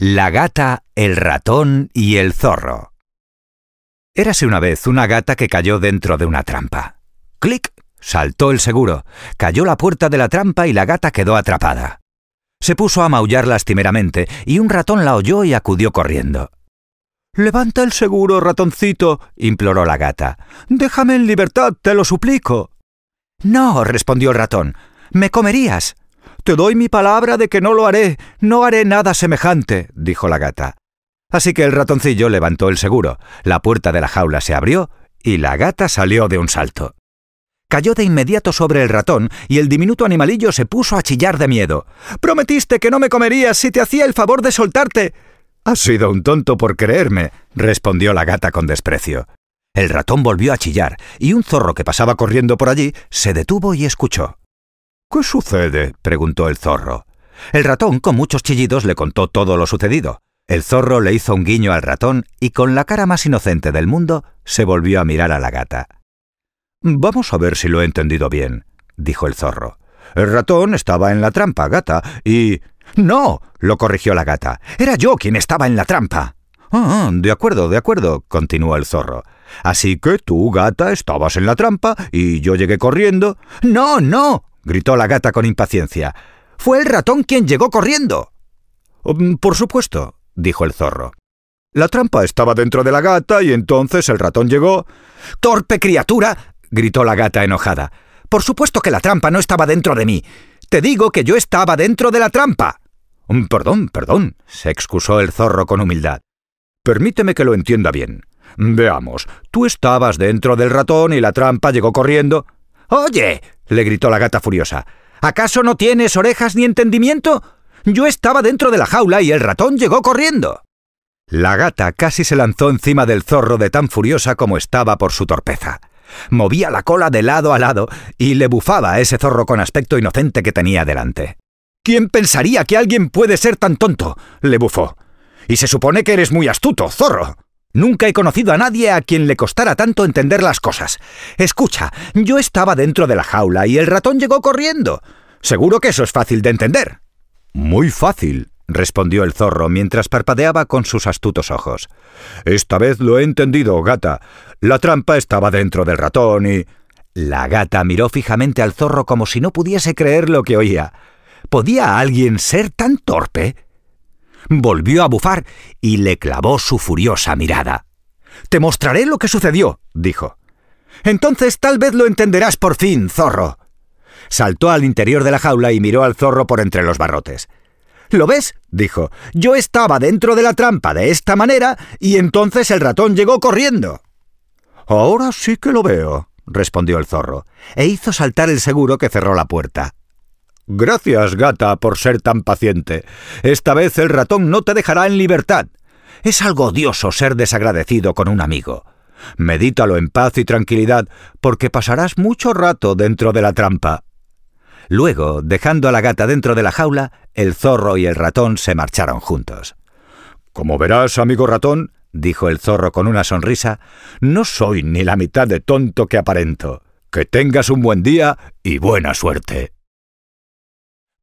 La gata, el ratón y el zorro. Érase una vez una gata que cayó dentro de una trampa. ¡Clic! Saltó el seguro, cayó la puerta de la trampa y la gata quedó atrapada. Se puso a maullar lastimeramente y un ratón la oyó y acudió corriendo. Levanta el seguro, ratoncito, imploró la gata. Déjame en libertad, te lo suplico. No, respondió el ratón. Me comerías. Te doy mi palabra de que no lo haré, no haré nada semejante, dijo la gata. Así que el ratoncillo levantó el seguro, la puerta de la jaula se abrió y la gata salió de un salto. Cayó de inmediato sobre el ratón y el diminuto animalillo se puso a chillar de miedo. Prometiste que no me comerías si te hacía el favor de soltarte. Has sido un tonto por creerme, respondió la gata con desprecio. El ratón volvió a chillar y un zorro que pasaba corriendo por allí se detuvo y escuchó. ¿Qué sucede? preguntó el zorro. El ratón, con muchos chillidos, le contó todo lo sucedido. El zorro le hizo un guiño al ratón y con la cara más inocente del mundo se volvió a mirar a la gata. Vamos a ver si lo he entendido bien, dijo el zorro. El ratón estaba en la trampa, gata, y... No, lo corrigió la gata. Era yo quien estaba en la trampa. Ah, de acuerdo, de acuerdo, continuó el zorro. Así que tú, gata, estabas en la trampa y yo llegué corriendo. No, no, gritó la gata con impaciencia. Fue el ratón quien llegó corriendo. Mm, por supuesto, dijo el zorro. La trampa estaba dentro de la gata y entonces el ratón llegó. ¡Torpe criatura! gritó la gata enojada. Por supuesto que la trampa no estaba dentro de mí. Te digo que yo estaba dentro de la trampa. Mm, perdón, perdón, se excusó el zorro con humildad. Permíteme que lo entienda bien. Veamos, tú estabas dentro del ratón y la trampa llegó corriendo. Oye, le gritó la gata furiosa. ¿Acaso no tienes orejas ni entendimiento? Yo estaba dentro de la jaula y el ratón llegó corriendo. La gata casi se lanzó encima del zorro de tan furiosa como estaba por su torpeza. Movía la cola de lado a lado y le bufaba a ese zorro con aspecto inocente que tenía delante. ¿Quién pensaría que alguien puede ser tan tonto? le bufó. Y se supone que eres muy astuto, zorro. Nunca he conocido a nadie a quien le costara tanto entender las cosas. Escucha, yo estaba dentro de la jaula y el ratón llegó corriendo. Seguro que eso es fácil de entender. Muy fácil, respondió el zorro mientras parpadeaba con sus astutos ojos. Esta vez lo he entendido, gata. La trampa estaba dentro del ratón y... La gata miró fijamente al zorro como si no pudiese creer lo que oía. ¿Podía alguien ser tan torpe? Volvió a bufar y le clavó su furiosa mirada. Te mostraré lo que sucedió, dijo. Entonces tal vez lo entenderás por fin, zorro. Saltó al interior de la jaula y miró al zorro por entre los barrotes. ¿Lo ves? dijo. Yo estaba dentro de la trampa de esta manera y entonces el ratón llegó corriendo. Ahora sí que lo veo, respondió el zorro, e hizo saltar el seguro que cerró la puerta. Gracias, gata, por ser tan paciente. Esta vez el ratón no te dejará en libertad. Es algo odioso ser desagradecido con un amigo. Medítalo en paz y tranquilidad, porque pasarás mucho rato dentro de la trampa. Luego, dejando a la gata dentro de la jaula, el zorro y el ratón se marcharon juntos. Como verás, amigo ratón, dijo el zorro con una sonrisa, no soy ni la mitad de tonto que aparento. Que tengas un buen día y buena suerte.